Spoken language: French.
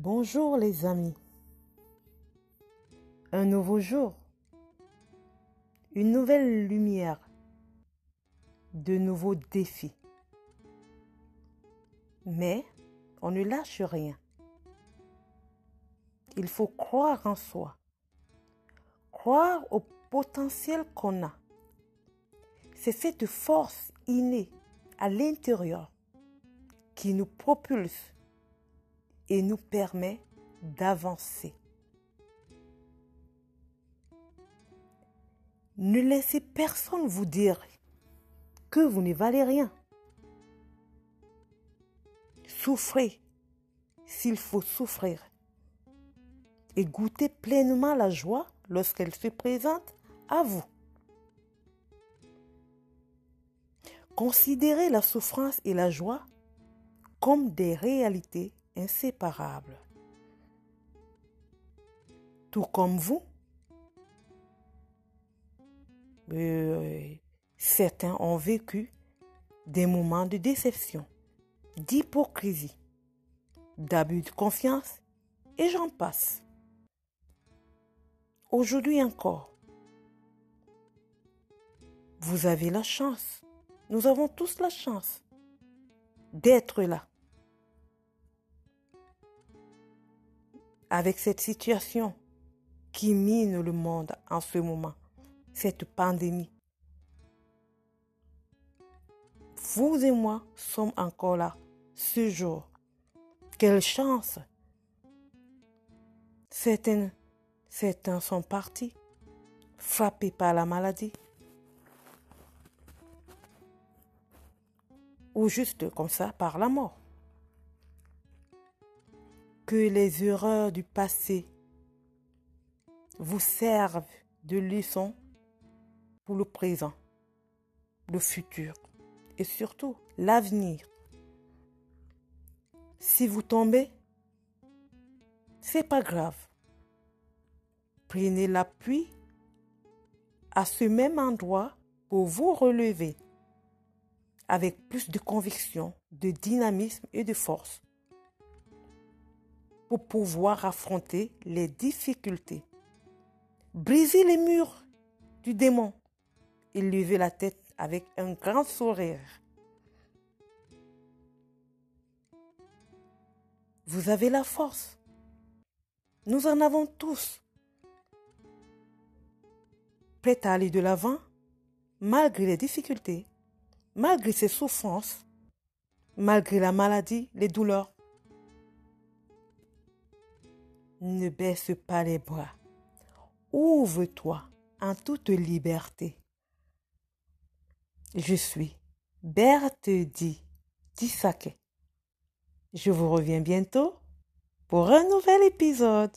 Bonjour les amis. Un nouveau jour. Une nouvelle lumière. De nouveaux défis. Mais on ne lâche rien. Il faut croire en soi. Croire au potentiel qu'on a. C'est cette force innée à l'intérieur qui nous propulse et nous permet d'avancer. Ne laissez personne vous dire que vous ne valez rien. Souffrez s'il faut souffrir et goûtez pleinement la joie lorsqu'elle se présente à vous. Considérez la souffrance et la joie comme des réalités inséparables. Tout comme vous, euh, certains ont vécu des moments de déception, d'hypocrisie, d'abus de confiance, et j'en passe. Aujourd'hui encore, vous avez la chance, nous avons tous la chance d'être là. Avec cette situation qui mine le monde en ce moment, cette pandémie. Vous et moi sommes encore là ce jour. Quelle chance! Certains, certains sont partis, frappés par la maladie. ou juste comme ça par la mort. Que les erreurs du passé vous servent de leçon pour le présent, le futur et surtout l'avenir. Si vous tombez, c'est pas grave. Prenez l'appui à ce même endroit pour vous relever avec plus de conviction, de dynamisme et de force pour pouvoir affronter les difficultés. Briser les murs du démon et lever la tête avec un grand sourire. Vous avez la force. Nous en avons tous. Prêt à aller de l'avant malgré les difficultés malgré ses souffrances, malgré la maladie, les douleurs. Ne baisse pas les bras. Ouvre-toi en toute liberté. Je suis Berthe Di. Je vous reviens bientôt pour un nouvel épisode.